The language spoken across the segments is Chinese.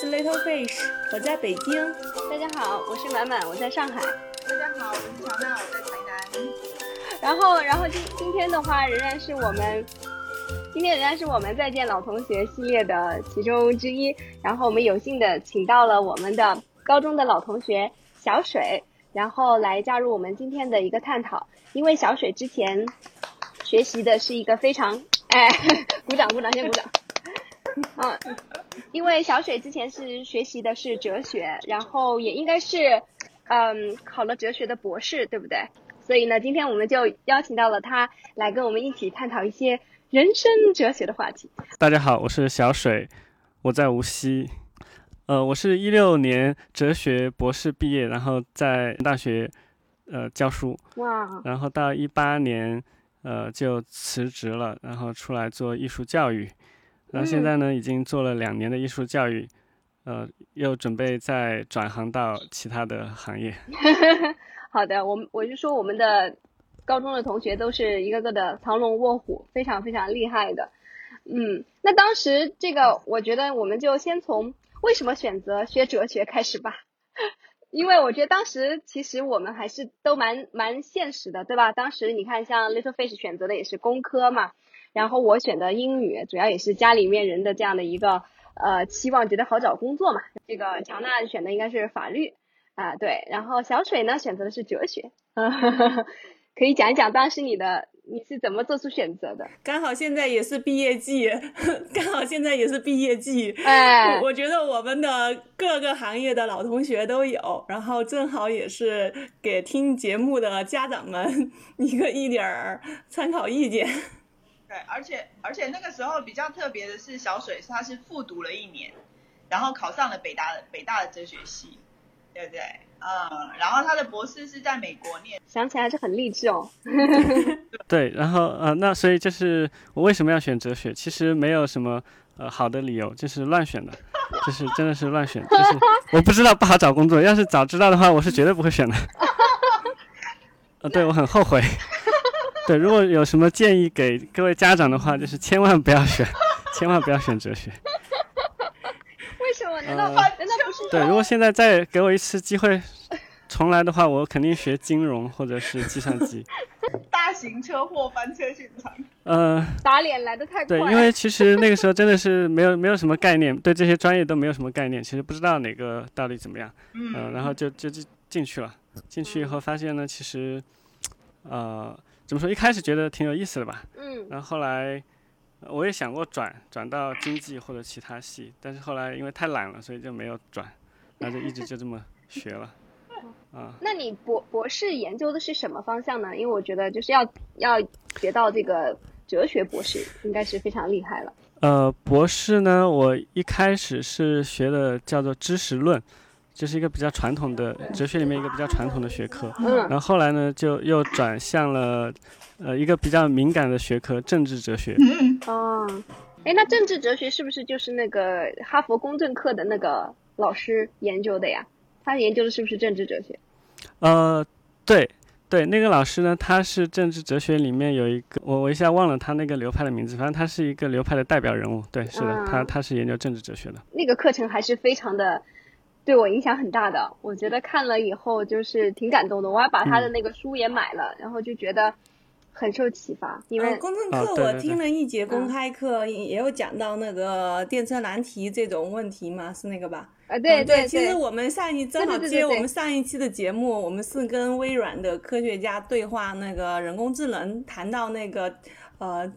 是 Little Fish，我在北京。大家好，我是满满，我在上海。大家好，我是乔娜，我在台南。然后，然后今今天的话，仍然是我们今天仍然是我们再见老同学系列的其中之一。然后我们有幸的请到了我们的高中的老同学小水，然后来加入我们今天的一个探讨。因为小水之前学习的是一个非常哎，鼓掌鼓掌，先鼓掌。嗯，因为小水之前是学习的是哲学，然后也应该是嗯考了哲学的博士，对不对？所以呢，今天我们就邀请到了他来跟我们一起探讨一些人生哲学的话题。大家好，我是小水，我在无锡。呃，我是一六年哲学博士毕业，然后在大学呃教书。哇。然后到一八年呃就辞职了，然后出来做艺术教育。然后现在呢，已经做了两年的艺术教育，呃，又准备再转行到其他的行业。好的，我们我就说我们的高中的同学都是一个个的藏龙卧虎，非常非常厉害的。嗯，那当时这个，我觉得我们就先从为什么选择学哲学开始吧。因为我觉得当时其实我们还是都蛮蛮现实的，对吧？当时你看，像 Little Fish 选择的也是工科嘛。然后我选的英语，主要也是家里面人的这样的一个呃期望，觉得好找工作嘛。这个乔娜选的应该是法律啊，对。然后小水呢选择的是哲学，可以讲一讲当时你的你是怎么做出选择的？刚好现在也是毕业季，刚好现在也是毕业季。哎，我觉得我们的各个行业的老同学都有，然后正好也是给听节目的家长们 一个一点儿参考意见。对，而且而且那个时候比较特别的是，小水他是复读了一年，然后考上了北大的北大的哲学系，对不对？嗯，然后他的博士是在美国念，想起来是很励志哦。对，然后呃，那所以就是我为什么要选哲学？其实没有什么呃好的理由，就是乱选的，就是真的是乱选，就是我不知道不好找工作，要是早知道的话，我是绝对不会选的。呃，对我很后悔。对，如果有什么建议给各位家长的话，就是千万不要选，千万不要选哲学。为什么？难道难道不是？对，如果现在再给我一次机会重来的话，我肯定学金融或者是计算机。大型车祸翻车现场。呃，打脸来的太快。对，因为其实那个时候真的是没有没有什么概念，对这些专业都没有什么概念，其实不知道哪个到底怎么样。嗯。然后就就就进去了，进去以后发现呢，其实，呃。怎么说？一开始觉得挺有意思的吧，嗯，然后后来我也想过转转到经济或者其他系，但是后来因为太懒了，所以就没有转，然后就一直就这么学了，啊。那你博博士研究的是什么方向呢？因为我觉得就是要要学到这个哲学博士，应该是非常厉害了。呃，博士呢，我一开始是学的叫做知识论。这是一个比较传统的哲学里面一个比较传统的学科，然后后来呢，就又转向了，呃，一个比较敏感的学科——政治哲学。哦，哎，那政治哲学是不是就是那个哈佛公正课的那个老师研究的呀？他研究的是不是政治哲学？呃，对，对，那个老师呢，他是政治哲学里面有一个，我我一下忘了他那个流派的名字，反正他是一个流派的代表人物。对，是的，他他是研究政治哲学的。那个课程还是非常的。对我影响很大的，我觉得看了以后就是挺感动的，我还把他的那个书也买了，然后就觉得很受启发。因为公正课我听了一节公开课，也有讲到那个电车难题这种问题嘛，是那个吧？啊，对对。其实我们上一正好接我们上一期的节目，我们是跟微软的科学家对话那个人工智能，谈到那个呃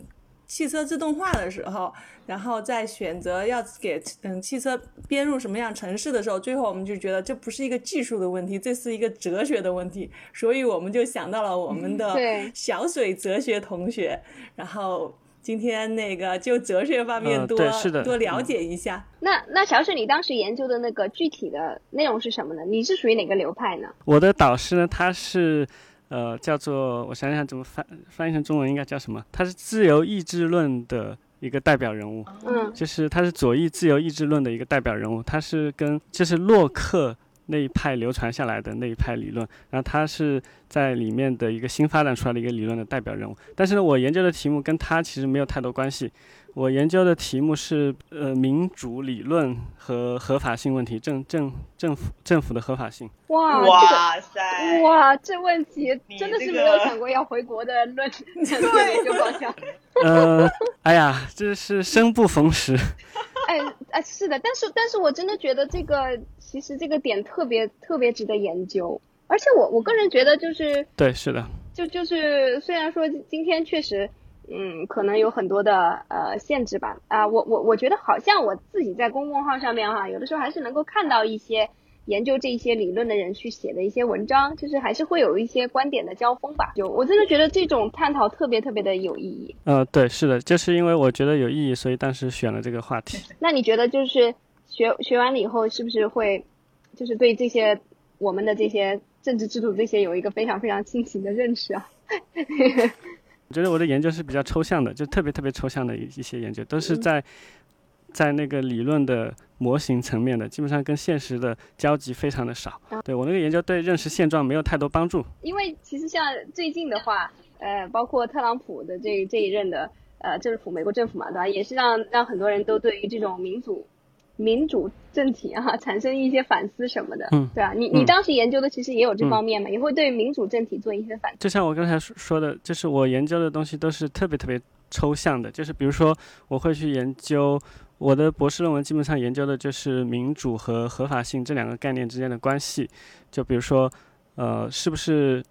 汽车自动化的时候。然后在选择要给嗯汽车编入什么样城市的时候，最后我们就觉得这不是一个技术的问题，这是一个哲学的问题，所以我们就想到了我们的小水哲学同学，然后今天那个就哲学方面多多了解一下。那那小水，你当时研究的那个具体的内容是什么呢？你是属于哪个流派呢？我的导师呢，他是呃叫做我想想怎么翻翻译成中文应该叫什么？他是自由意志论的。一个代表人物，嗯，就是他是左翼自由意志论的一个代表人物，他是跟就是洛克那一派流传下来的那一派理论，然后他是在里面的一个新发展出来的一个理论的代表人物。但是呢，我研究的题目跟他其实没有太多关系。我研究的题目是呃民主理论和合法性问题，政政政府政府的合法性。哇哇塞！哇，这问题真的是没有想过要回国的论研究方向。呃，哎呀，这是生不逢时。哎哎，是的，但是但是我真的觉得这个其实这个点特别特别值得研究，而且我我个人觉得就是对，是的，就就是虽然说今天确实。嗯，可能有很多的呃限制吧啊，我我我觉得好像我自己在公众号上面哈，有的时候还是能够看到一些研究这些理论的人去写的一些文章，就是还是会有一些观点的交锋吧。就我真的觉得这种探讨特别特别的有意义。呃，对，是的，就是因为我觉得有意义，所以当时选了这个话题。那你觉得就是学学完了以后，是不是会就是对这些我们的这些政治制度这些有一个非常非常清晰的认识啊？我觉得我的研究是比较抽象的，就特别特别抽象的一一些研究，都是在在那个理论的模型层面的，基本上跟现实的交集非常的少。对我那个研究对认识现状没有太多帮助。因为其实像最近的话，呃，包括特朗普的这这一任的呃政府，美国政府嘛，对吧？也是让让很多人都对于这种民主。民主政体啊，产生一些反思什么的，嗯，对啊，你你当时研究的其实也有这方面嘛，也会对民主政体做一些反思。就像我刚才说的，就是我研究的东西都是特别特别抽象的，就是比如说我会去研究我的博士论文，基本上研究的就是民主和合法性这两个概念之间的关系。就比如说，呃，是不是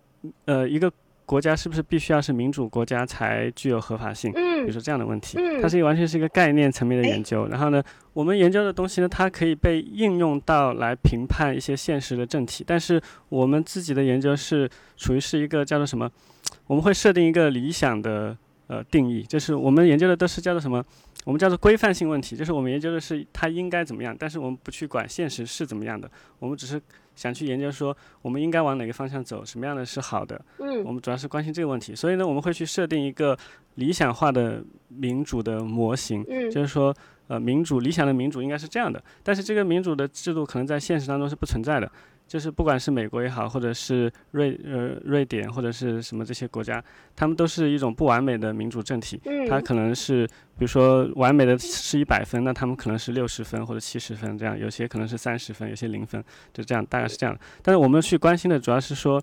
呃一个。国家是不是必须要是民主国家才具有合法性？嗯，比如说这样的问题，嗯，它是完全是一个概念层面的研究。然后呢，我们研究的东西呢，它可以被应用到来评判一些现实的政体。但是我们自己的研究是属于是一个叫做什么？我们会设定一个理想的呃定义，就是我们研究的都是叫做什么？我们叫做规范性问题，就是我们研究的是它应该怎么样，但是我们不去管现实是怎么样的，我们只是。想去研究说我们应该往哪个方向走，什么样的是好的？嗯，我们主要是关心这个问题，所以呢，我们会去设定一个理想化的民主的模型，嗯，就是说，呃，民主理想的民主应该是这样的，但是这个民主的制度可能在现实当中是不存在的。就是不管是美国也好，或者是瑞呃瑞典或者是什么这些国家，他们都是一种不完美的民主政体。嗯，它可能是比如说完美的是一百分，那他们可能是六十分或者七十分这样，有些可能是三十分，有些零分，就这样大概是这样。但是我们去关心的主要是说，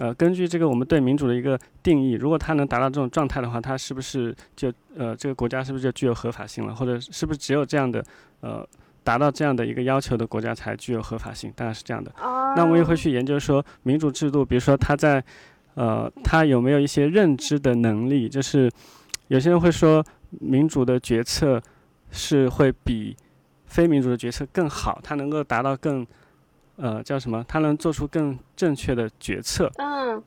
呃，根据这个我们对民主的一个定义，如果它能达到这种状态的话，它是不是就呃这个国家是不是就具有合法性了，或者是不是只有这样的呃。达到这样的一个要求的国家才具有合法性，当然是这样的。那我们也会去研究说，民主制度，比如说它在，呃，它有没有一些认知的能力？就是有些人会说，民主的决策是会比非民主的决策更好，它能够达到更，呃，叫什么？它能做出更正确的决策。嗯。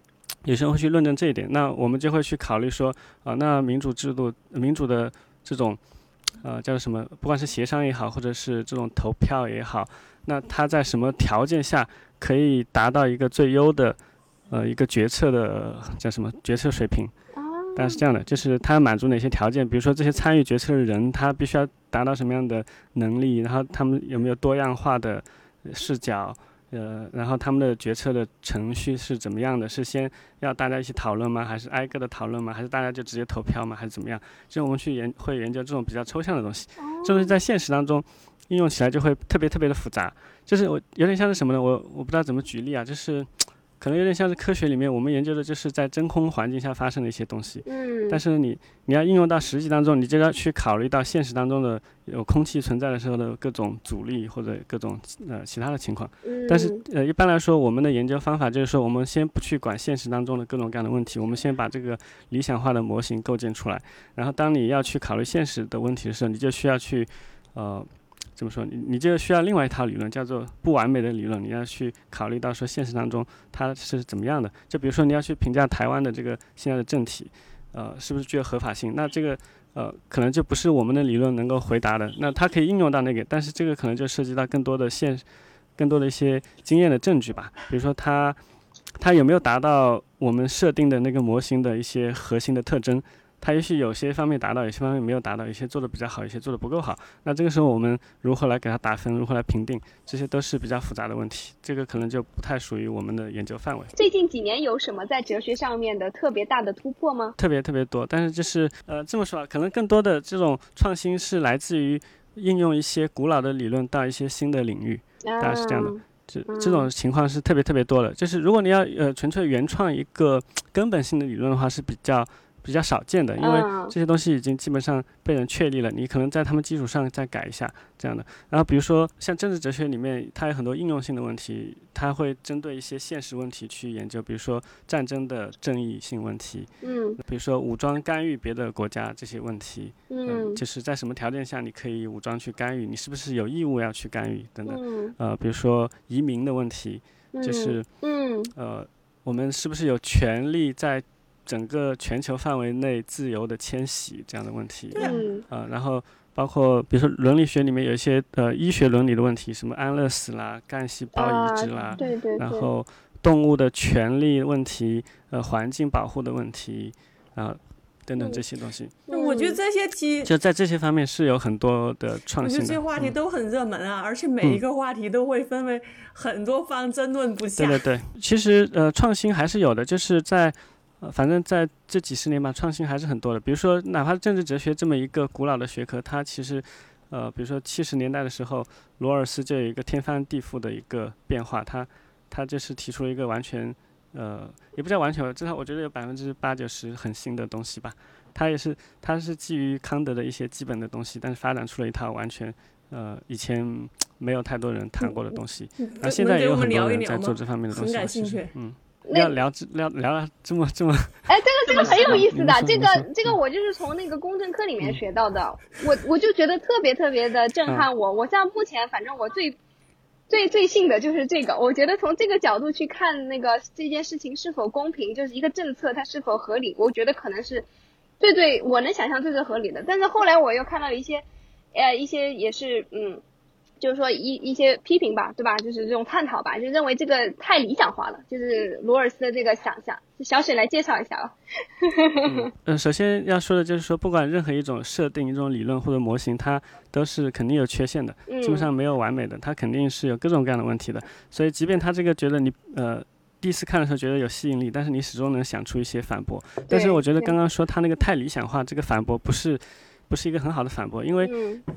有些人会去论证这一点，那我们就会去考虑说，啊，那民主制度、民主的这种。呃，叫什么？不管是协商也好，或者是这种投票也好，那它在什么条件下可以达到一个最优的，呃，一个决策的叫什么决策水平？但是这样的，就是它满足哪些条件？比如说这些参与决策的人，他必须要达到什么样的能力？然后他们有没有多样化的视角？呃，然后他们的决策的程序是怎么样的？是先要大家一起讨论吗？还是挨个的讨论吗？还是大家就直接投票吗？还是怎么样？就我们去研会研究这种比较抽象的东西，这东西在现实当中应用起来就会特别特别的复杂。就是我有点像是什么呢？我我不知道怎么举例啊，就是。可能有点像是科学里面我们研究的就是在真空环境下发生的一些东西，嗯，但是你你要应用到实际当中，你就要去考虑到现实当中的有空气存在的时候的各种阻力或者各种呃其他的情况，嗯，但是呃一般来说我们的研究方法就是说我们先不去管现实当中的各种各样的问题，我们先把这个理想化的模型构建出来，然后当你要去考虑现实的问题的时候，你就需要去呃。怎么说？你你就需要另外一套理论，叫做不完美的理论。你要去考虑到说现实当中它是怎么样的。就比如说你要去评价台湾的这个现在的政体，呃，是不是具有合法性？那这个呃，可能就不是我们的理论能够回答的。那它可以应用到那个，但是这个可能就涉及到更多的现，更多的一些经验的证据吧。比如说它它有没有达到我们设定的那个模型的一些核心的特征？他也许有些方面达到，有些方面没有达到，有些做的比较好，有些做的不够好。那这个时候我们如何来给它打分，如何来评定，这些都是比较复杂的问题。这个可能就不太属于我们的研究范围。最近几年有什么在哲学上面的特别大的突破吗？特别特别多，但是就是呃这么说啊，可能更多的这种创新是来自于应用一些古老的理论到一些新的领域，大概是这样的。这这种情况是特别特别多的。就是如果你要呃纯粹原创一个根本性的理论的话，是比较。比较少见的，因为这些东西已经基本上被人确立了，你可能在他们基础上再改一下这样的。然后比如说像政治哲学里面，它有很多应用性的问题，它会针对一些现实问题去研究，比如说战争的正义性问题，嗯，比如说武装干预别的国家这些问题，嗯，就是在什么条件下你可以武装去干预，你是不是有义务要去干预等等，呃，比如说移民的问题，就是，嗯，呃，我们是不是有权利在整个全球范围内自由的迁徙这样的问题，啊，然后包括比如说伦理学里面有一些呃医学伦理的问题，什么安乐死啦、干细胞移植啦，对对，然后动物的权利问题、呃环境保护的问题啊等等这些东西。我觉得这些题就在这些方面是有很多的创新。我觉得这些话题都很热门啊，而且每一个话题都会分为很多方争论不下。对对对，其实呃创新还是有的，就是在。呃，反正在这几十年吧，创新还是很多的。比如说，哪怕政治哲学这么一个古老的学科，它其实，呃，比如说七十年代的时候，罗尔斯就有一个天翻地覆的一个变化，他他就是提出了一个完全，呃，也不叫完全，至少我觉得有百分之八九十很新的东西吧。他也是，他是基于康德的一些基本的东西，但是发展出了一套完全，呃，以前没有太多人谈过的东西。那现在也有很多人在做这方面的东西。很感兴趣。嗯。要聊这聊聊了这么这么，哎，这个这个很有意思的，这个这个我就是从那个公证课里面学到的，我我就觉得特别特别的震撼我。我像目前反正我最最最信的就是这个，我觉得从这个角度去看那个这件事情是否公平，就是一个政策它是否合理，我觉得可能是最最我能想象最最合理的。但是后来我又看到一些呃一些也是嗯。就是说一一些批评吧，对吧？就是这种探讨吧，就认为这个太理想化了。就是罗尔斯的这个想象，小沈来介绍一下吧。嗯，首先要说的就是说，不管任何一种设定、一种理论或者模型，它都是肯定有缺陷的，基本上没有完美的，它肯定是有各种各样的问题的。所以，即便他这个觉得你呃第一次看的时候觉得有吸引力，但是你始终能想出一些反驳。但是我觉得刚刚说他那个太理想化，这个反驳不是。不是一个很好的反驳，因为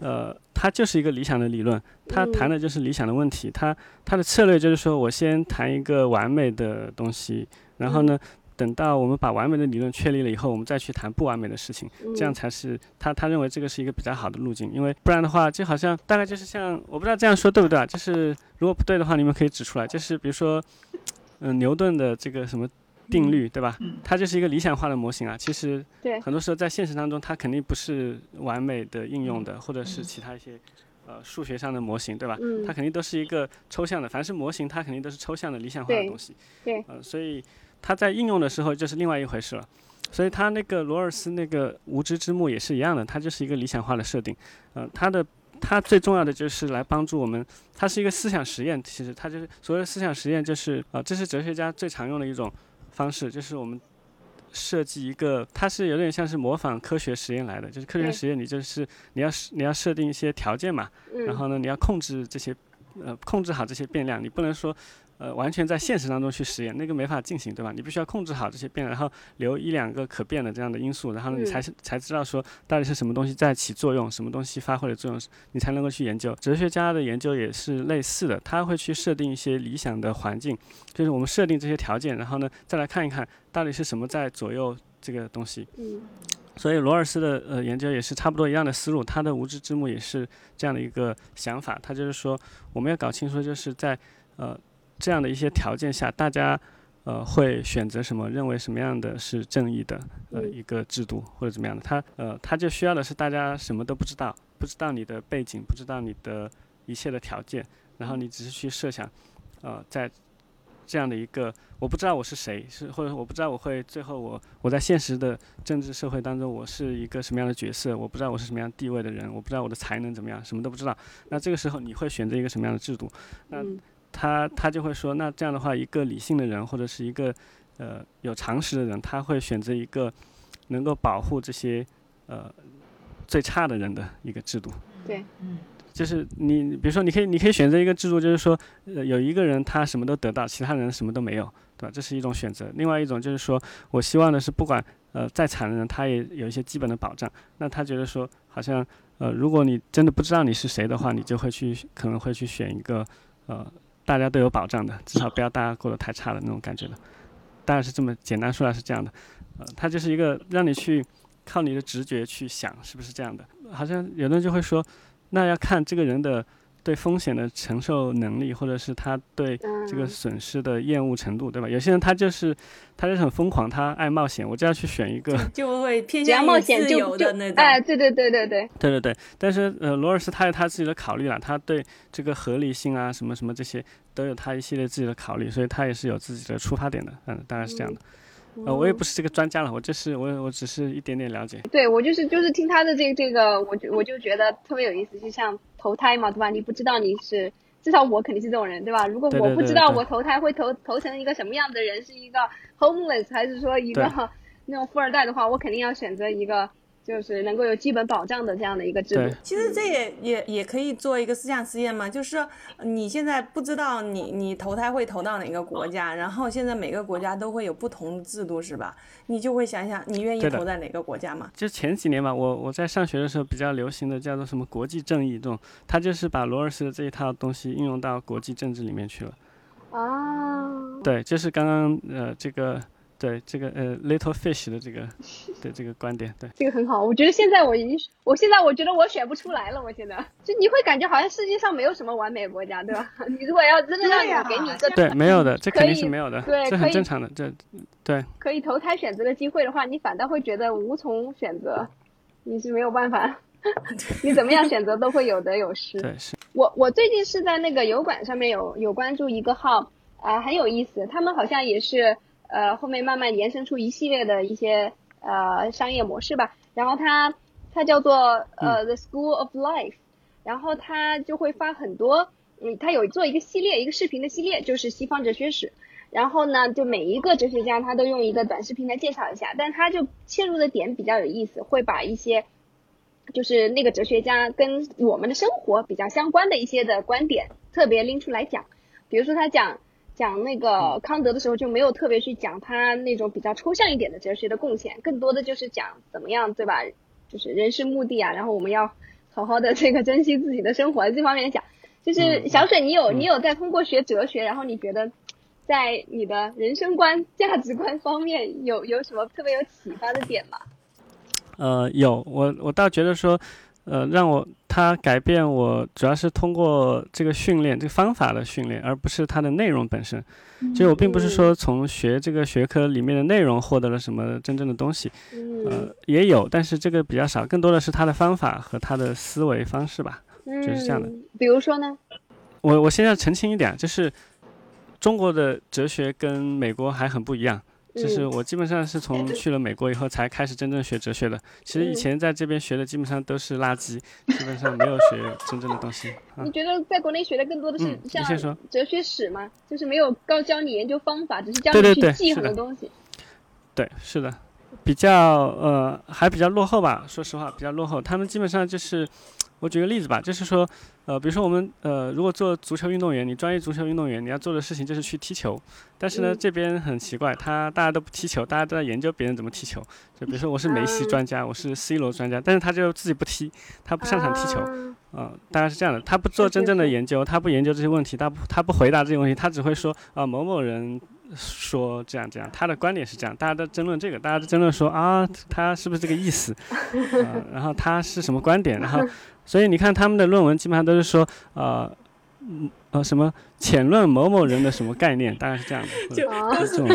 呃，他就是一个理想的理论，他谈的就是理想的问题，他他的策略就是说我先谈一个完美的东西，然后呢，等到我们把完美的理论确立了以后，我们再去谈不完美的事情，这样才是他他认为这个是一个比较好的路径，因为不然的话，就好像大概就是像我不知道这样说对不对啊，就是如果不对的话，你们可以指出来，就是比如说，嗯，牛顿的这个什么。定律对吧？它就是一个理想化的模型啊。其实很多时候在现实当中，它肯定不是完美的应用的，或者是其他一些呃数学上的模型，对吧？它肯定都是一个抽象的。凡是模型，它肯定都是抽象的、理想化的东西。对。呃，所以它在应用的时候就是另外一回事了。所以它那个罗尔斯那个无知之幕也是一样的，它就是一个理想化的设定。呃，它的它最重要的就是来帮助我们，它是一个思想实验。其实它就是所谓的思想实验，就是啊，这是哲学家最常用的一种。方式就是我们设计一个，它是有点像是模仿科学实验来的，就是科学实验，你就是你要你要设定一些条件嘛，然后呢，你要控制这些，呃，控制好这些变量，你不能说。呃，完全在现实当中去实验，那个没法进行，对吧？你必须要控制好这些变，然后留一两个可变的这样的因素，然后你才才知道说到底是什么东西在起作用，什么东西发挥了作用，你才能够去研究。哲学家的研究也是类似的，他会去设定一些理想的环境，就是我们设定这些条件，然后呢再来看一看到底是什么在左右这个东西。嗯。所以罗尔斯的呃研究也是差不多一样的思路，他的无知之幕也是这样的一个想法，他就是说我们要搞清楚就是在呃。这样的一些条件下，大家呃会选择什么？认为什么样的是正义的呃一个制度或者怎么样的？他呃他就需要的是大家什么都不知道，不知道你的背景，不知道你的一切的条件，然后你只是去设想，呃在这样的一个我不知道我是谁，是或者我不知道我会最后我我在现实的政治社会当中我是一个什么样的角色，我不知道我是什么样地位的人，我不知道我的才能怎么样，什么都不知道。那这个时候你会选择一个什么样的制度？那他他就会说，那这样的话，一个理性的人或者是一个呃有常识的人，他会选择一个能够保护这些呃最差的人的一个制度。对，嗯，就是你比如说，你可以你可以选择一个制度，就是说，呃，有一个人他什么都得到，其他人什么都没有，对吧？这是一种选择。另外一种就是说，我希望的是，不管呃再惨的人，他也有一些基本的保障。那他觉得说，好像呃，如果你真的不知道你是谁的话，你就会去可能会去选一个呃大家都有保障的，至少不要大家过得太差的那种感觉的。大概是这么简单说来是这样的，呃，它就是一个让你去靠你的直觉去想是不是这样的。好像有的人就会说，那要看这个人的对风险的承受能力，或者是他对这个嗯损失的厌恶程度，对吧？有些人他就是他就是很疯狂，他爱冒险，我就要去选一个，就会偏向于冒险就自由的那种。哎，对对对对对，对对对。但是呃，罗尔斯他有他自己的考虑了，他对这个合理性啊什么什么这些都有他一系列自己的考虑，所以他也是有自己的出发点的，嗯，大概是这样的。呃，我也不是这个专家了，我就是我我只是一点点了解。对我就是就是听他的这个这个，我就我就觉得特别有意思，就像投胎嘛，对吧？你不知道你是，至少我肯定是这种人，对吧？如果我不知道我投胎会投投成一个什么样的人，是一个 homeless 还是说一个 那种富二代的话，我肯定要选择一个就是能够有基本保障的这样的一个制度。其实这也也也可以做一个思想实验嘛，就是说你现在不知道你你投胎会投到哪个国家，然后现在每个国家都会有不同的制度，是吧？你就会想想你愿意投在哪个国家嘛？就前几年吧，我我在上学的时候比较流行的叫做什么国际正义这种，他就是把罗尔斯的这一套东西应用到国际政治里面去了。啊，对，就是刚刚呃这个对这个呃 little fish 的这个对这个观点，对这个很好。我觉得现在我已经，我现在我觉得我选不出来了。我现在就你会感觉好像世界上没有什么完美的国家，对吧？你如果要真的让对呀你给你一个对，没有的，这肯定是没有的，对这很正常的，这对可以投胎选择的机会的话，你反倒会觉得无从选择，你是没有办法，你怎么样选择都会有得有失。对是我我最近是在那个油管上面有有关注一个号，啊、很有意思，他们好像也是呃后面慢慢延伸出一系列的一些呃商业模式吧，然后它它叫做呃、The School of Life，然后它就会发很多，嗯，它有做一个系列一个视频的系列，就是西方哲学史。然后呢，就每一个哲学家他都用一个短视频来介绍一下，但他就切入的点比较有意思，会把一些就是那个哲学家跟我们的生活比较相关的一些的观点特别拎出来讲。比如说他讲讲那个康德的时候，就没有特别去讲他那种比较抽象一点的哲学的贡献，更多的就是讲怎么样，对吧？就是人生目的啊，然后我们要好好的 这个珍惜自己的生活这方面讲。就是嗯小水，你有嗯你有在通过学哲学，然后你觉得在你的人生观、价值观方面有有什么特别有启发的点吗？呃有我我倒觉得说呃让我他改变我主要是通过这个训练这个方法的训练，而不是它的内容本身。就我并不是说从学这个学科里面的内容获得了什么真正的东西，嗯呃，也有，但是这个比较少，更多的是他的方法和他的思维方式吧。就是这样的嗯。比如说呢？我我现在澄清一点，就是中国的哲学跟美国还很不一样。就是嗯我基本上是 从去了美国以后才开始真正学哲学的。其实以嗯前在这边学的基本上都是垃圾，基本上没有学真正的东西 啊你。觉得在国内学的更多的是像哲学史吗？就是没有高教你研究方法，只是教你去记很多东西。对，是的，比较呃还比较落后吧。说实话，比较落后。他们基本上就是，我举个例子吧，就是说，呃，比如说我们呃如果做足球运动员，你专业足球运动员，你要做的事情就是去踢球。但是呢，嗯这边很奇怪，他大家都不踢球，大家都在研究别人怎么踢球。就比如说我是梅西啊专家，我是 C 罗专家，但是他就自己不踢，他不擅长踢球。啊啊、大概是这样的，他不做真正的研究，他不研究这些问题，他不他不回答这些问题，他只会说啊、某某人说这样这样，他的观点是这样，大家都争论这个，大家都争论说啊，他是不是这个意思，啊，然后他是什么观点，然后所以你看他们的论文基本上都是说呃嗯呃什么浅论某某人的什么概念，大概是这样的，就啊这种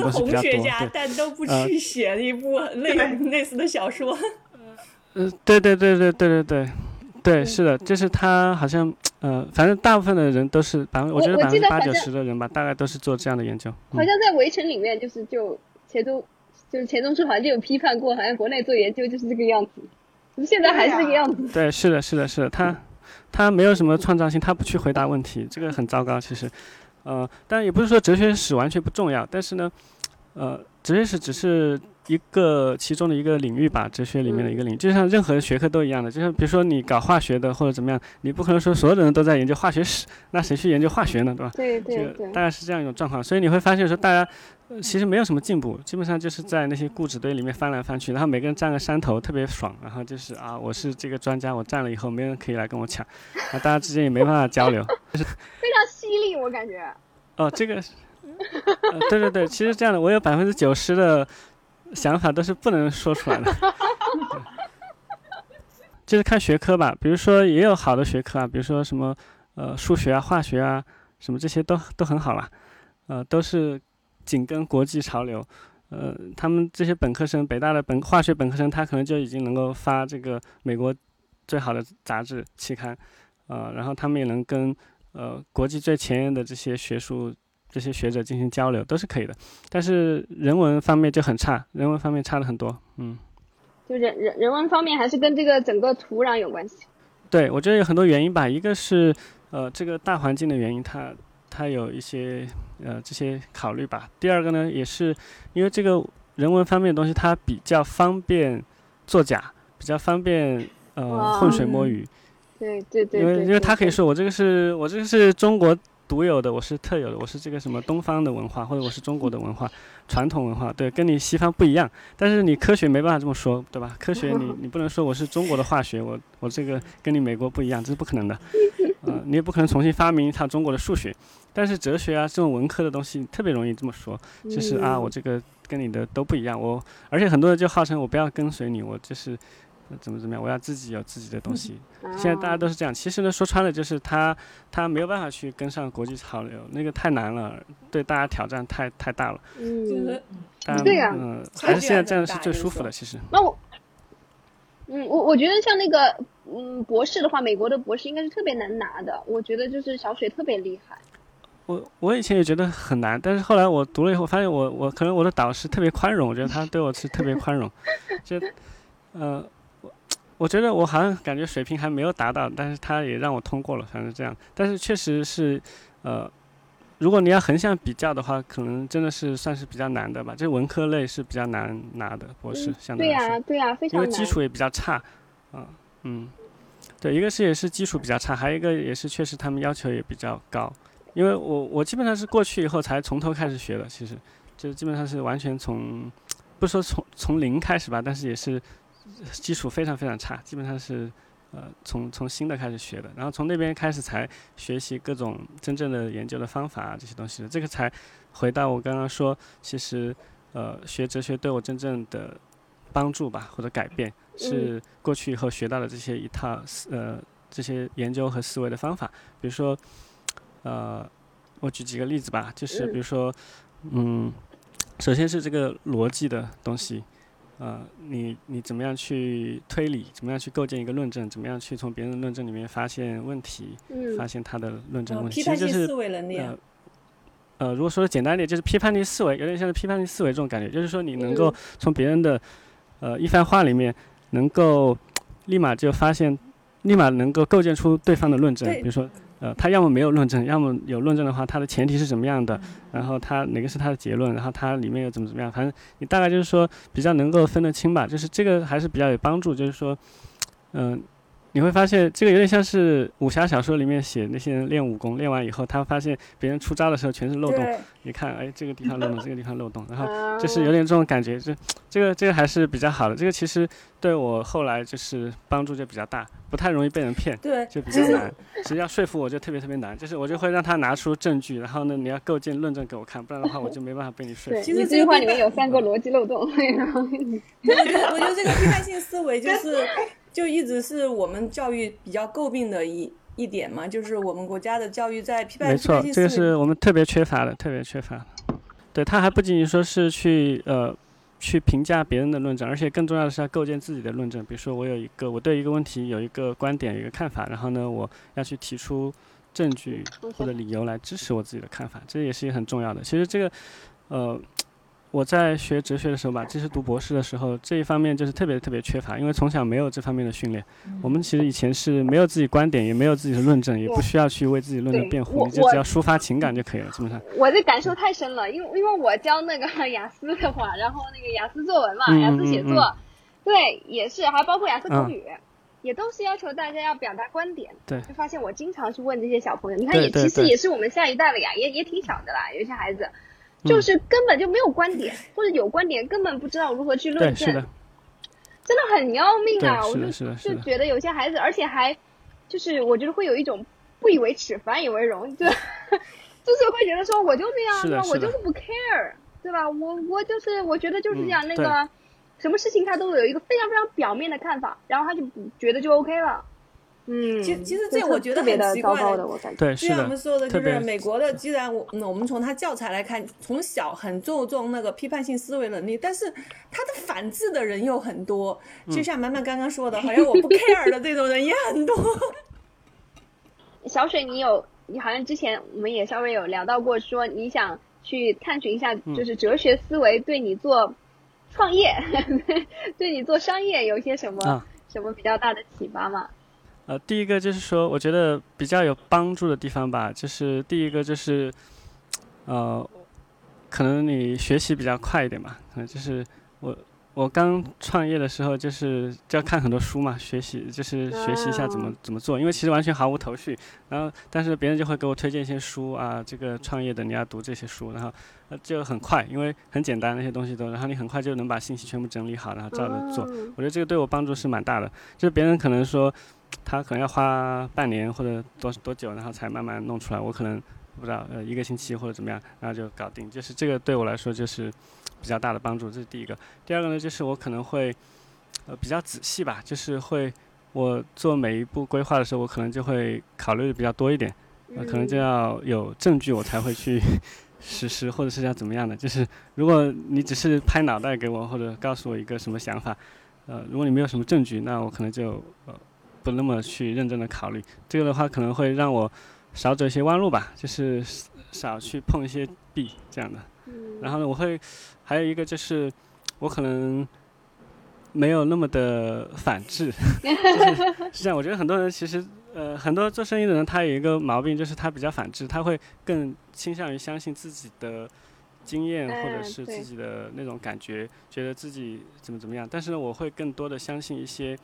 都是西比较多，红学家，，但都不呃去写一部类类似的小说。嗯，对对对对对对对，对，嗯。是的，就是他好像，呃，反正大部分的人都是百分，我我觉得百分之八九十的人吧，大概都是做这样的研究。嗯，好像在《围城》里面，就是就钱钟，就是钱钟书好像就有批判过，好像国内做研究就是这个样子，就是现在还是这个样子。对，是的，是的，是的，他他没有什么创造性，他不去回答问题，这个很糟糕。其实，呃，但也不是说哲学史完全不重要，但是呢，呃，哲学史只是。一个其中的一个领域吧，哲学里面的一个领域，就像任何学科都一样的，就像比如说你搞化学的或者怎么样，你不可能说所有的人都在研究化学史，那谁去研究化学呢，对吧？对对对，大概是这样一种状况。所以你会发现说，大家其实没有什么进步，基本上就是在那些固执堆里面翻来翻去，然后每个人占个山头，特别爽，然后就是啊，我是这个专家，我占了以后没人可以来跟我抢，啊，大家之间也没办法交流，就是非常犀利，我感觉。哦，这个，对对对，其实这样的，我有百分之九十的。想法都是不能说出来的，就是看学科吧。比如说，也有好的学科啊，比如说什么呃数学啊、化学啊，什么这些都都很好啦，呃，都是紧跟国际潮流。呃，他们这些本科生，北大的本化学本科生，他可能就已经能够发这个美国最好的杂志期刊，呃，然后他们也能跟呃国际最前沿的这些学术。这些学者进行交流都是可以的，但是人文方面就很差，人文方面差了很多，嗯，就人人人文方面还是跟这个整个土壤有关系。对，我觉得有很多原因吧，一个是呃这个大环境的原因，它它有一些呃这些考虑吧。第二个呢，也是因为这个人文方面的东西，它比较方便作假，比较方便呃浑水摸鱼。对对对。因为因为他可以说我这个是我这个是中国。独有的，我是特有的，我是这个什么东方的文化，或者我是中国的文化，传统文化，对，跟你西方不一样。但是你科学没办法这么说，对吧？科学你 你不能说我是中国的化学，我我这个跟你美国不一样，这是不可能的。呃，你也不可能重新发明一套中国的数学。但是哲学啊这种文科的东西特别容易这么说，就是啊我这个跟你的都不一样，我而且很多人就号称我不要跟随你，我就是。怎么怎么样？我要自己有自己的东西。现在大家都是这样。其实呢，说穿了就是他他没有办法去跟上国际潮流，那个太难了，对大家挑战太太大了。嗯，对呀，嗯，还是现在这样是最舒服的。其实。那我，嗯，我我觉得像那个嗯博士的话，美国的博士应该是特别难拿的。我觉得就是小水特别厉害。我我以前也觉得很难，但是后来我读了以后，发现我我可能我的导师特别宽容，我觉得他对我是特别宽容，就呃。我觉得我好像感觉水平还没有达到，但是他也让我通过了，反正这样。但是确实是，呃，如果你要横向比较的话，可能真的是算是比较难的吧。这文科类是比较难拿的博士，相对来说。对呀，对呀，非常因为基础也比较差，啊，嗯，对，一个是也是基础比较差，还有一个也是确实他们要求也比较高。因为我我基本上是过去以后才从头开始学的，其实就基本上是完全从，不说从从零开始吧，但是也是。基础非常非常差，基本上是，呃，从从新的开始学的，然后从那边开始才学习各种真正的研究的方法啊这些东西的，这个才回到我刚刚说，其实，呃，学哲学对我真正的帮助吧，或者改变，是过去以后学到的这些一套思呃这些研究和思维的方法，比如说，呃，我举几个例子吧，就是比如说，嗯，首先是这个逻辑的东西。呃，你你怎么样去推理？怎么样去构建一个论证？怎么样去从别人的论证里面发现问题？发现他的论证问题，其实就是呃呃，如果说简单一点，就是批判性思维，有点像是批判性思维这种感觉，就是说你能够从别人的呃一番话里面，能够立马就发现，立马能够构建出对方的论证，比如说。呃，他要么没有论证，要么有论证的话，他的前提是什么样的？然后他哪个是他的结论？然后他里面又怎么怎么样？反正你大概就是说比较能够分得清吧，就是这个还是比较有帮助。就是说，嗯。你会发现这个有点像是武侠小说里面写那些人练武功，练完以后他发现别人出招的时候全是漏洞。你看，哎，这个地方漏洞，这个地方漏洞，然后就是有点这种感觉，就这个这个还是比较好的。这个其实对我后来就是帮助就比较大，不太容易被人骗，对就比较难。其实要说服我就特别特别难，就是我就会让他拿出证据，然后呢你要构建论证给我看，不然的话我就没办法被你说服。其实这句话里面有三个逻辑漏洞。我觉得我觉得这个批判性思维就是。就一直是我们教育比较诟病的一一点嘛，就是我们国家的教育在批判没错，这个是我们特别缺乏的，特别缺乏。对他还不仅仅说是去呃去评价别人的论证，而且更重要的是要构建自己的论证。比如说我有一个我对一个问题有一个观点、一个看法，然后呢我要去提出证据或者理由来支持我自己的看法，这也是一个很重要的。其实这个呃我在学哲学的时候吧，就是读博士的时候，这一方面就是特别特别缺乏，因为从小没有这方面的训练。我们其实以前是没有自己观点，也没有自己的论证，也不需要去为自己论证辩护，你就只要抒发情感就可以了，基本上。我的感受太深了，因为因为我教那个 雅思的话，然后那个雅思作文嘛，雅思写作，对，也是，还包括雅思口语，也都是要求大家要表达观点。对。就发现我经常去问这些小朋友，你看也其实也是我们下一代了呀，也也挺小的啦，有些孩子。就是根本就没有观点，或者有观点根本不知道如何去论证，真的很要命啊！我就就觉得有些孩子，而且还就是我觉得会有一种不以为耻反以为荣，就 就是会觉得说我就这样，对吧？我就是不 care，对吧？我我就是我觉得就是这样，那个什么事情他都有一个非常非常表面的看法，然后他就觉得就 OK 了。嗯，其其实这我觉得很奇怪的，我感觉。对，就像我们说的，就是美国的，既然我我们从他教材来看，从小很注重那个批判性思维能力，但是他的反制的人又很多，就像满满刚刚说的，好像我不 care 的这种人也很多。小水，你有你好像之前我们也稍微有聊到过，说你想去探寻一下，就是哲学思维对你做创业，对你做商业有些什么什么比较大的启发吗？呃，第一个就是说，我觉得比较有帮助的地方吧，就是第一个就是，呃，可能你学习比较快一点嘛，可能就是我我刚创业的时候，就是就要看很多书嘛，学习就是学习一下怎么怎么做，因为其实完全毫无头绪，然后但是别人就会给我推荐一些书啊，这个创业的你要读这些书，然后呃就很快，因为很简单那些东西都，然后你很快就能把信息全部整理好，然后照着做，我觉得这个对我帮助是蛮大的，就是别人可能说。他可能要花半年或者多多久，然后才慢慢弄出来。我可能不知道，呃，一个星期或者怎么样，然后就搞定。就是这个对我来说就是比较大的帮助，这是第一个。第二个呢，就是我可能会呃比较仔细吧，就是会我做每一步规划的时候，我可能就会考虑的比较多一点，呃，可能就要有证据我才会去实施，或者是要怎么样的。就是如果你只是拍脑袋给我，或者告诉我一个什么想法，呃，如果你没有什么证据，那我可能就呃。不那么去认真的考虑，这个的话可能会让我少走一些弯路吧，就是少去碰一些壁这样的。然后呢，我会还有一个就是，我可能没有那么的反制，就是是这样。我觉得很多人其实呃，很多做生意的人他有一个毛病，就是他比较反制，他会更倾向于相信自己的经验或者是自己的那种感觉，觉得自己怎么怎么样。但是呢，我会更多的相信一些。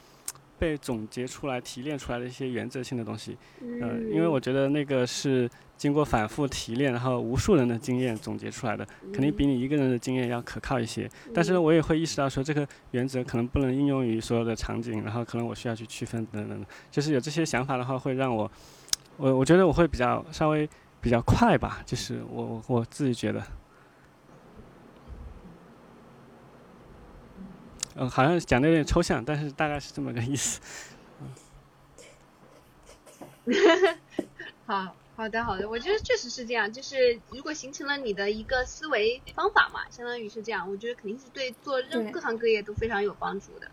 被总结出来、提炼出来的一些原则性的东西，嗯，因为我觉得那个是经过反复提炼，然后无数人的经验总结出来的，肯定比你一个人的经验要可靠一些。但是我也会意识到说，这个原则可能不能应用于所有的场景，然后可能我需要去区分等等。就是有这些想法的话，会让我，我我觉得我会比较稍微比较快吧，就是我我自己觉得。嗯，好像讲的有点抽象，但是大概是这么个意思。好好的好的，我觉得确实是这样。就是如果形成了你的一个思维方法嘛，相当于是这样，我觉得肯定是对做任各行各业都非常有帮助的。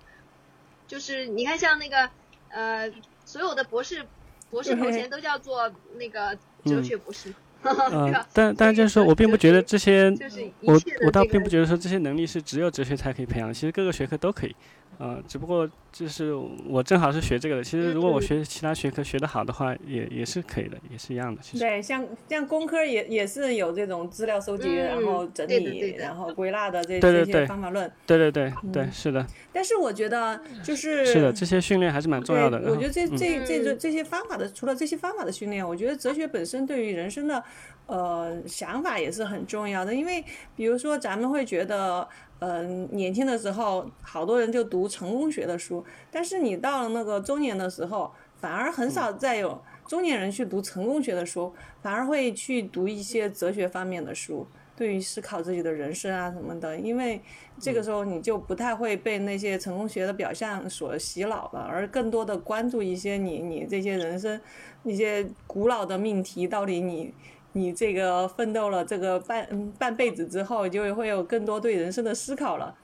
就是你看，像那个呃，所有的博士博士头衔都叫做那个哲学博士。嗯，但但就是说我并不觉得这些，我我倒并不觉得说这些能力是只有哲学才可以培养，其实各个学科都可以。嗯，只不过就是我正好是学这个的。其实如果我学其他学科学得好的话，也也是可以的，也是一样的。其实对，像像工科也也是有这种资料收集，然后整理，然后归纳的这这些方法论。对对对对，是的。但是我觉得就是是的，这些训练还是蛮重要的。我觉得这这这这这些方法的，除了这些方法的训练，我觉得哲学本身对于人生的呃想法也是很重要的。因为比如说咱们会觉得。嗯，年轻的时候，好多人就读成功学的书，但是你到了那个中年的时候，反而很少再有中年人去读成功学的书，反而会去读一些哲学方面的书，对于思考自己的人生啊什么的，因为这个时候你就不太会被那些成功学的表象所洗脑了，而更多的关注一些你你这些人生一些古老的命题，到底你。你这个奋斗了这个半半辈子之后，就会有更多对人生的思考了。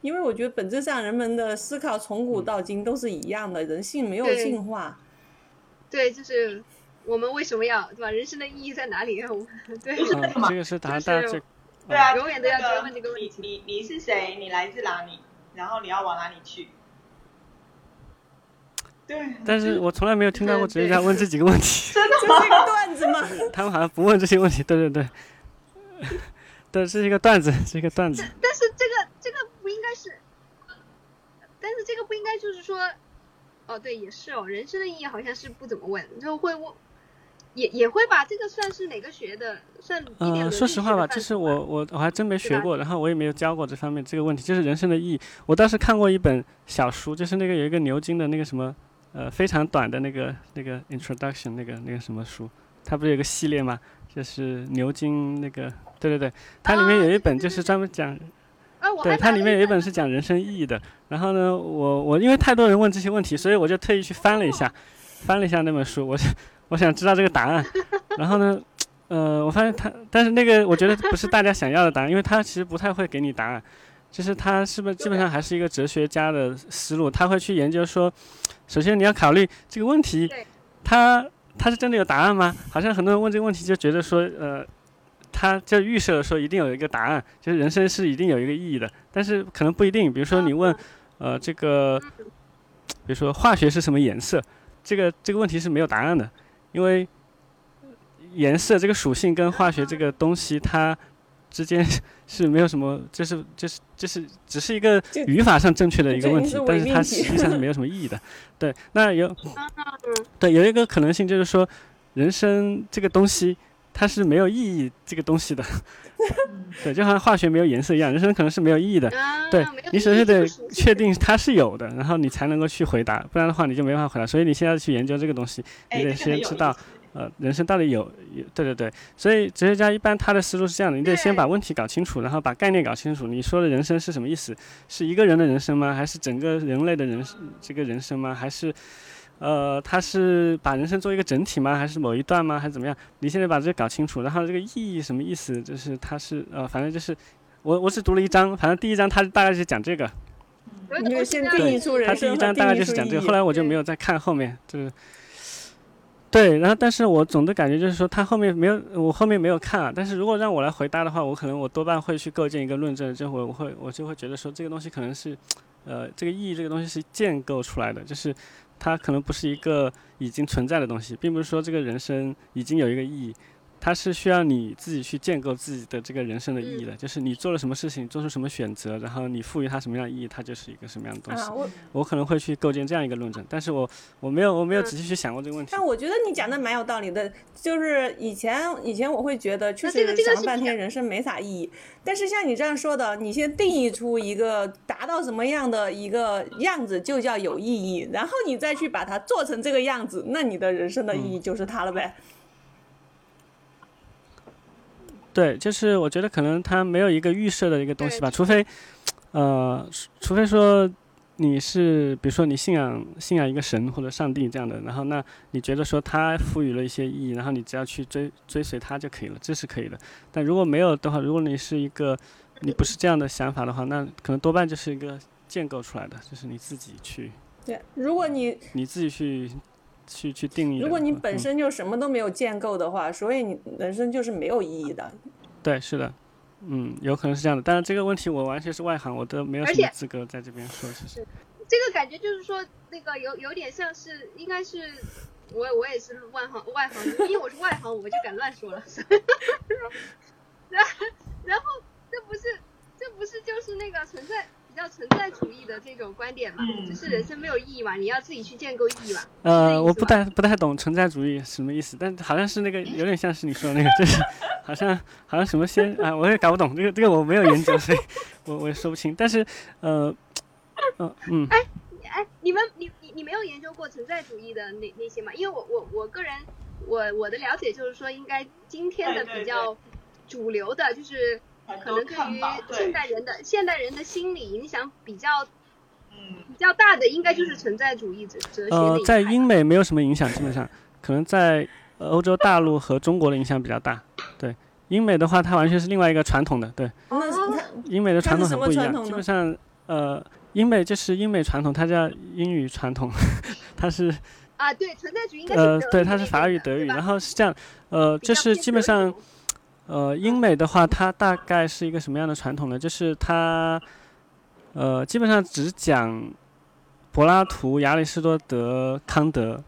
因为我觉得本质上人们的思考从古到今都是一样的，人性没有进化。对，就是我们为什么要对吧？人生的意义在哪里？对，这个是大家这，对啊，永远都要追问这个问题。你你你是谁？你来自哪里？然后你要往哪里去？对。但是我从来没有听到过哲学家问这几个问题。真的这是一个段子吗？他们好像不问这些问题。对对对。对，这是一个段子，是一个段子。但是这个这个不应该是，但是这个不应该就是说，哦对，也是哦，人生的意义好像是不怎么问，就会问。也也会吧，这个算是哪个学的？算呃，说实话吧，就是我我我还真没学过，然后我也没有教过这方面这个问题，就是人生的意义。我倒是看过一本小书，就是那个有一个牛津的那个什么呃非常短的那个那个 introduction 那个那个什么书，它不是有个系列吗？就是牛津那个对对对，它里面有一本就是专门讲，对，它里面有一本是讲人生意义的。然后呢，我我因为太多人问这些问题，所以我就特意去翻了一下，翻了一下那本书，我。我想知道这个答案，然后呢，呃，我发现他，但是那个我觉得不是大家想要的答案，因为他其实不太会给你答案，就是他是不是基本上还是一个哲学家的思路，他会去研究说，首先你要考虑这个问题，他他是真的有答案吗？好像很多人问这个问题就觉得说，呃，他就预设了说一定有一个答案，就是人生是一定有一个意义的，但是可能不一定。比如说你问，呃，这个，比如说化学是什么颜色，这个这个问题是没有答案的。因为颜色这个属性跟化学这个东西，它之间 是没有什么，就是就是就是只是一个语法上正确的 一个问题，但是它实际上是没有什么意义的。对，那有对有一个可能性就是说，人生这个东西它是没有意义这个东西的。对，就好像化学没有颜色一样，人生可能是没有意义的。对你首先得确定它是有的，然后你才能够去回答，不然的话你就没办法回答。所以你现在去研究这个东西，你得先知道，呃，人生到底有有对对对。所以哲学家一般他的思路是这样的：你得先把问题搞清楚，然后把概念搞清楚。你说的人生是什么意思？是一个人的人生吗？还是整个人类的人这个人生吗？还是？呃，他是把人生做一个整体吗？还是某一段吗？还是怎么样？你现在把这个搞清楚，然后这个意义什么意思？就是他是呃，反正就是我我只读了一章，反正第一章他大概是讲这个。你就先定义出人生他第一章大概就是讲这个，后来我就没有再看后面，就是。对，然后但是我总的感觉就是说，他后面没有，我后面没有看啊。但是如果让我来回答的话，我可能我多半会去构建一个论证，就会我会我就会觉得说，这个东西可能是，呃，这个意义这个东西是建构出来的，就是。它可能不是一个已经存在的东西，并不是说这个人生已经有一个意义，它是需要你自己去建构自己的这个人生的意义的。就是你做了什么事情，做出什么选择，然后你赋予它什么样的意义，它就是一个什么样的东西。我我可能会去构建这样一个论证，但是我我没有我没有仔细去想过这个问题。但我觉得你讲的蛮有道理的，就是以前以前我会觉得确实想了半天人生没啥意义。但是像你这样说的，你先定义出一个达到什么样的一个样子就叫有意义，然后你再去把它做成这个样子，那你的人生的意义就是它了呗。对，就是我觉得可能他没有一个预设的一个东西吧，除非，呃，除非说你是比如说你信仰信仰一个神或者上帝这样的，然后那你觉得说他赋予了一些意义，然后你只要去追追随他就可以了，这是可以的。但如果没有的话，如果你是一个你不是这样的想法的话，那可能多半就是一个建构出来的，就是你自己去。对，如果你你自己去。去去定义。如果你本身就什么都没有建构的话，所以你人生就是没有意义的。对，是的，嗯，有可能是这样的。但是这个问题我完全是外行，我都没有什么资格在这边说。其实，这个感觉就是说，那个有有点像是，应该是我我也是外行外行，因为我是外行，我就敢乱说了。然 然后这不是这不是就是那个存在。比较存在主义的这种观点嘛，就是人生没有意义嘛，你要自己去建构意义嘛。呃，我不太不太懂存在主义什么意思，但好像是那个有点像是你说的那个，就是 好像好像什么先啊，我也搞不懂这个这个我没有研究，所以我我也说不清。但是呃，嗯嗯。哎哎，你们你你你没有研究过存在主义的那那些吗？因为我我我个人我我的了解就是说，应该今天的比较主流的就是。可能对于现代人的现代人的心理影响比较，嗯，比较大的应该就是存在主义哲哲学。呃，在英美没有什么影响，基本上可能在欧洲大陆和中国的影响比较大。对，英美的话，它完全是另外一个传统的。对，英美的传统很不一样，基本上呃，英美就是英美传统，它叫英语传统，它是啊，对，存在主义应该呃，对，它是法语德语，然后是这样，呃，就是基本上。呃，英美的话，它大概是一个什么样的传统呢？就是它，呃，基本上只讲柏拉图、亚里士多德、康德、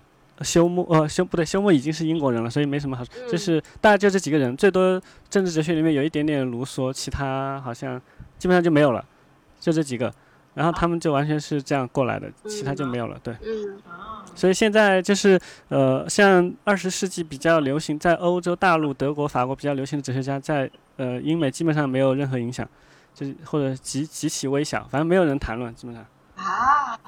休谟，呃，休不对，休谟已经是英国人了，所以没什么好说。就是大概就这几个人，最多政治哲学里面有一点点卢梭，其他好像基本上就没有了，就这几个。然后他们就完全是这样过来的，其他就没有了。对。嗯。所以现在就是呃，像二十世纪比较流行，在欧洲大陆、德国、法国比较流行的哲学家，在呃英美基本上没有任何影响，就是或者极极其微小，反正没有人谈论，基本上。啊，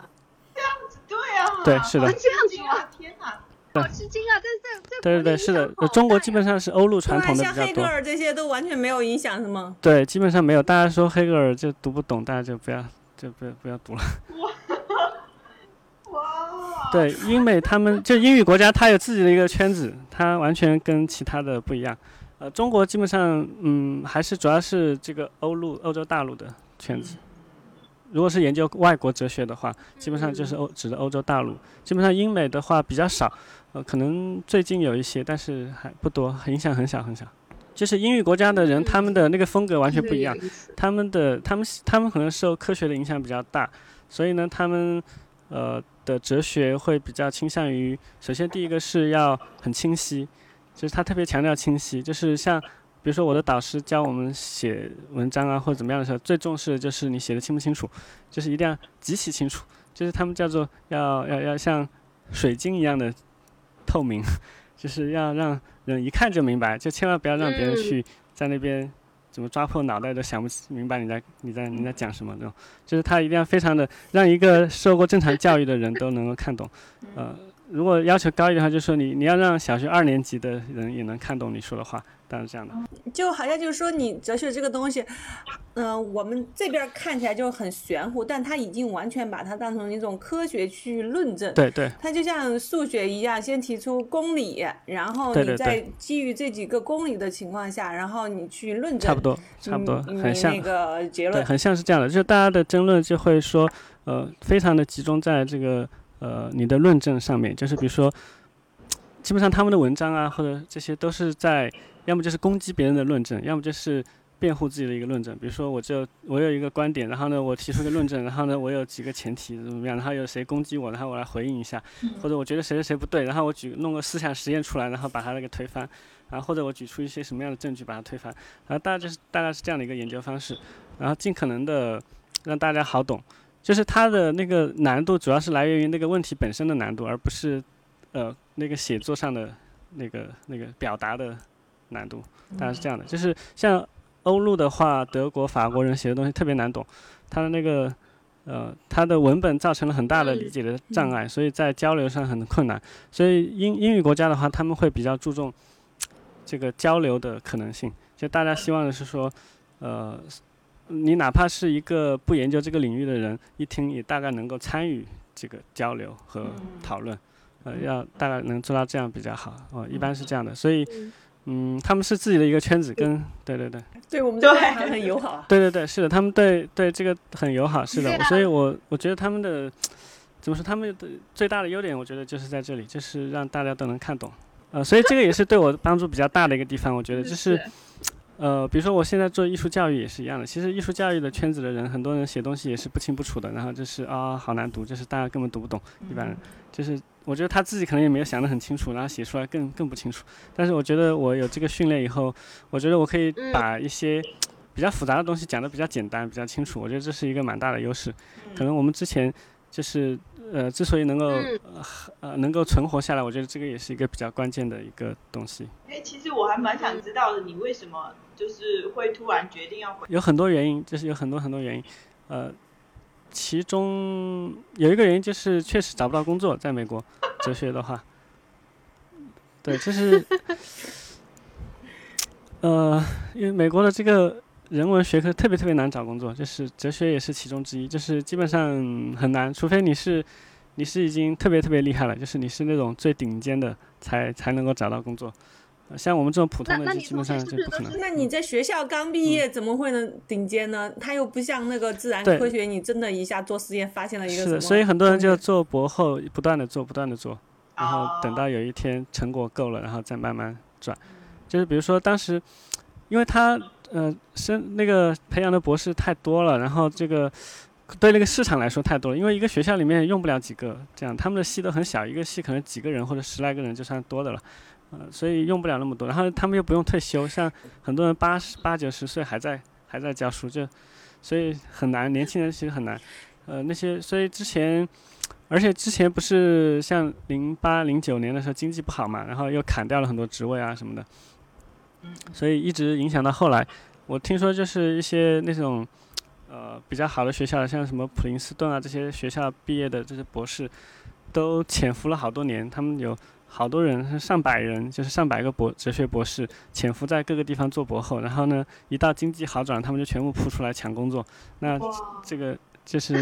这样子对啊。对，是的。这样子啊！天哪，好吃惊啊！这这这。对对对，是的，中国基本上是欧陆传统的比较多。像黑格尔这些都完全没有影响，是吗？对，基本上没有。大家说黑格尔就读不懂，大家就不要就不要不要读了。对，英美他们就英语国家，它有自己的一个圈子，它完全跟其他的不一样。呃，中国基本上，嗯，还是主要是这个欧陆、欧洲大陆的圈子。如果是研究外国哲学的话，基本上就是欧指的欧洲大陆。基本上英美的话比较少，呃，可能最近有一些，但是还不多，影响很小很小。就是英语国家的人，他们的那个风格完全不一样。他们的他们他们可能受科学的影响比较大，所以呢，他们呃。的哲学会比较倾向于，首先第一个是要很清晰，就是他特别强调清晰，就是像，比如说我的导师教我们写文章啊或者怎么样的时候，最重视的就是你写的清不清楚，就是一定要极其清楚，就是他们叫做要要要像水晶一样的透明，就是要让人一看就明白，就千万不要让别人去在那边。怎么抓破脑袋都想不明白你在你在你在讲什么？那种就是他一定要非常的让一个受过正常教育的人都能够看懂，呃，如果要求高一点的话，就说你你要让小学二年级的人也能看懂你说的话。当然这样的，就好像就是说，你哲学这个东西，嗯，我们这边看起来就很玄乎，但它已经完全把它当成一种科学去论证。对对。它就像数学一样，先提出公理，然后你再基于这几个公理的情况下，然后你去论证。差不多，差不多，很像那个结论。对，很像是这样的，就大家的争论就会说，呃，非常的集中在这个呃你的论证上面，就是比如说，基本上他们的文章啊，或者这些都是在。要么就是攻击别人的论证，要么就是辩护自己的一个论证。比如说，我就我有一个观点，然后呢，我提出一个论证，然后呢，我有几个前提怎么样，然后有谁攻击我，然后我来回应一下，或者我觉得谁谁谁不对，然后我举弄个思想实验出来，然后把他那个推翻，然后或者我举出一些什么样的证据把它推翻，然后大概就是大概是这样的一个研究方式，然后尽可能的让大家好懂，就是它的那个难度主要是来源于那个问题本身的难度，而不是呃那个写作上的那个那个表达的。难度大概是这样的，就是像欧陆的话，德国、法国人写的东西特别难懂，他的那个呃，他的文本造成了很大的理解的障碍，所以在交流上很困难。所以英英语国家的话，他们会比较注重这个交流的可能性，就大家希望的是说，呃，你哪怕是一个不研究这个领域的人，一听也大概能够参与这个交流和讨论，呃，要大概能做到这样比较好。哦，一般是这样的，所以。嗯，他们是自己的一个圈子，跟对对对，对我们对还很友好。对对对，是的，他们对对这个很友好，是的，所以我我觉得他们的怎么说，他们的最大的优点，我觉得就是在这里，就是让大家都能看懂。呃，所以这个也是对我帮助比较大的一个地方，我觉得就是，呃，比如说我现在做艺术教育也是一样的，其实艺术教育的圈子的人，很多人写东西也是不清不楚的，然后就是啊，好难读，就是大家根本读不懂，一般人就是。我觉得他自己可能也没有想得很清楚，然后写出来更更不清楚。但是我觉得我有这个训练以后，我觉得我可以把一些比较复杂的东西讲得比较简单、比较清楚。我觉得这是一个蛮大的优势。可能我们之前就是呃，之所以能够呃能够存活下来，我觉得这个也是一个比较关键的一个东西。哎，其实我还蛮想知道的，你为什么就是会突然决定要回？有很多原因，就是有很多很多原因，呃。其中有一个原因就是确实找不到工作，在美国哲学的话，对，就是，呃，因为美国的这个人文学科特别特别难找工作，就是哲学也是其中之一，就是基本上很难，除非你是你是已经特别特别厉害了，就是你是那种最顶尖的，才才能够找到工作。像我们这种普通的，基本上就不可能。那你在学校刚毕业，怎么会能顶尖呢？他又不像那个自然科学，你真的一下做实验发现了一个是，所以很多人就做博后，不断的做，不断的做，然后等到有一天成果够了，然后再慢慢转。就是比如说当时，因为他呃生那个培养的博士太多了，然后这个对那个市场来说太多了，因为一个学校里面用不了几个，这样他们的系都很小，一个系可能几个人或者十来个人就算多的了，呃，所以用不了那么多，然后他们又不用退休，像很多人八十八九十岁还在还在教书，就所以很难，年轻人其实很难，呃，那些所以之前。而且之前不是像零八零九年的时候经济不好嘛，然后又砍掉了很多职位啊什么的，所以一直影响到后来。我听说就是一些那种呃比较好的学校，像什么普林斯顿啊这些学校毕业的这些博士，都潜伏了好多年。他们有好多人，上百人，就是上百个博哲学博士潜伏在各个地方做博后，然后呢，一到经济好转，他们就全部扑出来抢工作。那这个。就是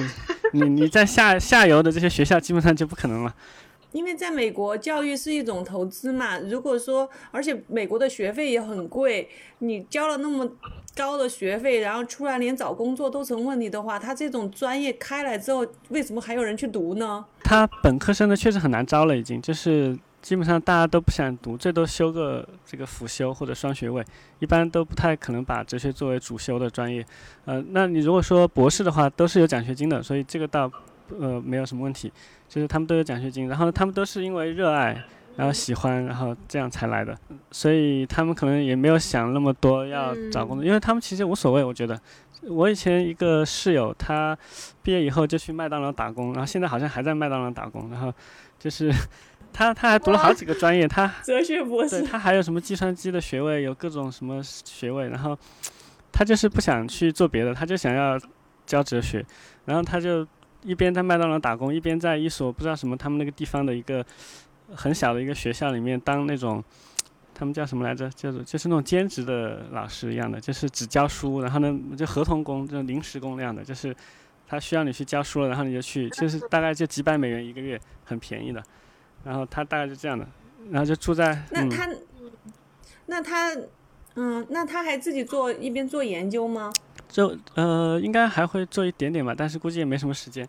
你你在下下游的这些学校基本上就不可能了，因为在美国教育是一种投资嘛。如果说，而且美国的学费也很贵，你交了那么高的学费，然后出来连找工作都成问题的话，他这种专业开来之后，为什么还有人去读呢？他本科生的确实很难招了，已经就是。基本上大家都不想读，最多修个这个辅修或者双学位，一般都不太可能把哲学作为主修的专业。呃，那你如果说博士的话，都是有奖学金的，所以这个倒呃没有什么问题，就是他们都有奖学金，然后他们都是因为热爱，然后喜欢，然后这样才来的，所以他们可能也没有想那么多要找工作，因为他们其实无所谓。我觉得，我以前一个室友，他毕业以后就去麦当劳打工，然后现在好像还在麦当劳打工，然后就是。他他还读了好几个专业，他哲学博士，对他还有什么计算机的学位，有各种什么学位，然后他就是不想去做别的，他就想要教哲学，然后他就一边在麦当劳打工，一边在一所不知道什么他们那个地方的一个很小的一个学校里面当那种他们叫什么来着，叫做就是那种兼职的老师一样的，就是只教书，然后呢就合同工，就临时工那样的，就是他需要你去教书了，然后你就去，就是大概就几百美元一个月，很便宜的。然后他大概就这样的，然后就住在那他，那他，嗯，那他还自己做一边做研究吗？就呃，应该还会做一点点吧，但是估计也没什么时间。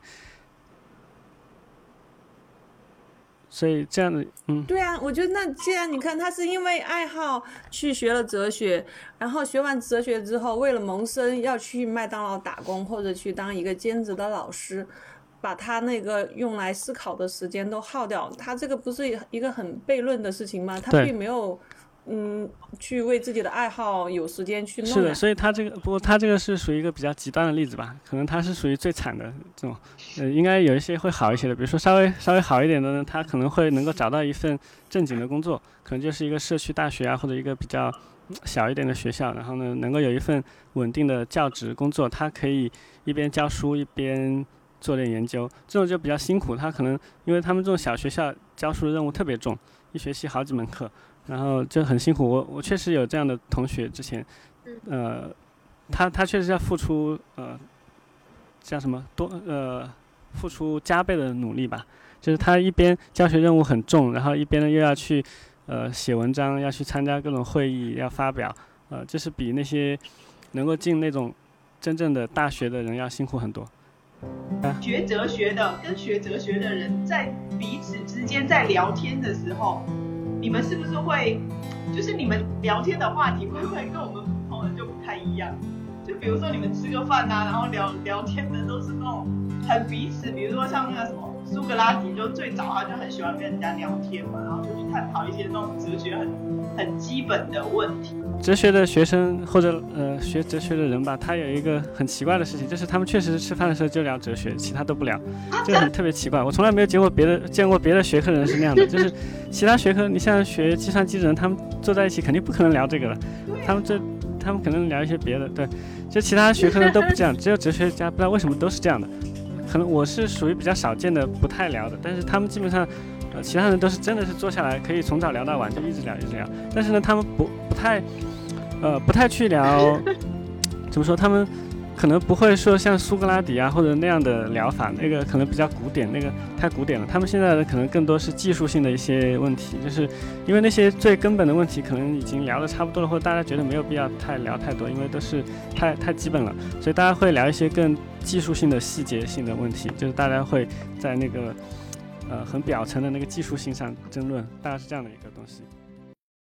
所以这样的，嗯，对啊，我觉得那既然你看他是因为爱好去学了哲学，然后学完哲学之后，为了谋生要去麦当劳打工或者去当一个兼职的老师。把他那个用来思考的时间都耗掉，他这个不是一个很悖论的事情吗？他并没有，嗯，去为自己的爱好有时间去弄。是的，所以他这个不过他这个是属于一个比较极端的例子吧？可能他是属于最惨的这种，呃，应该有一些会好一些的，比如说稍微稍微好一点的呢，他可能会能够找到一份正经的工作，可能就是一个社区大学啊，或者一个比较小一点的学校，然后呢，能够有一份稳定的教职工作，他可以一边教书一边。做点研究，这种就比较辛苦。他可能因为他们这种小学校教书的任务特别重，一学期好几门课，然后就很辛苦。我我确实有这样的同学，之前，呃，他他确实要付出呃，叫什么多呃，付出加倍的努力吧。就是他一边教学任务很重，然后一边呢又要去呃写文章，要去参加各种会议，要发表，呃，就是比那些能够进那种真正的大学的人要辛苦很多。学哲学的跟学哲学的人在彼此之间在聊天的时候，你们是不是会，就是你们聊天的话题会不会跟我们普通人就不太一样？就比如说你们吃个饭啊，然后聊聊天的都是那种很彼此，比如说像那个什么。苏格拉底就最早他就很喜欢跟人家聊天嘛，然后就去探讨一些那种哲学很很基本的问题。哲学的学生或者呃学哲学的人吧，他有一个很奇怪的事情，就是他们确实吃饭的时候就聊哲学，其他都不聊，就很特别奇怪。我从来没有见过别的见过别的学科人是那样的，就是其他学科，你像学计算机的人，他们坐在一起肯定不可能聊这个了，他们这他们可能聊一些别的，对，就其他学科人都不这样，只有哲学家不知道为什么都是这样的。可能我是属于比较少见的，不太聊的，但是他们基本上，呃，其他人都是真的是坐下来可以从早聊到晚，就一直聊一直聊。但是呢，他们不不太，呃，不太去聊，怎么说？他们。可能不会说像苏格拉底啊或者那样的疗法，那个可能比较古典，那个太古典了。他们现在的可能更多是技术性的一些问题，就是因为那些最根本的问题可能已经聊得差不多了，或者大家觉得没有必要太聊太多，因为都是太太基本了，所以大家会聊一些更技术性的细节性的问题，就是大家会在那个呃很表层的那个技术性上争论，大概是这样的一个东西。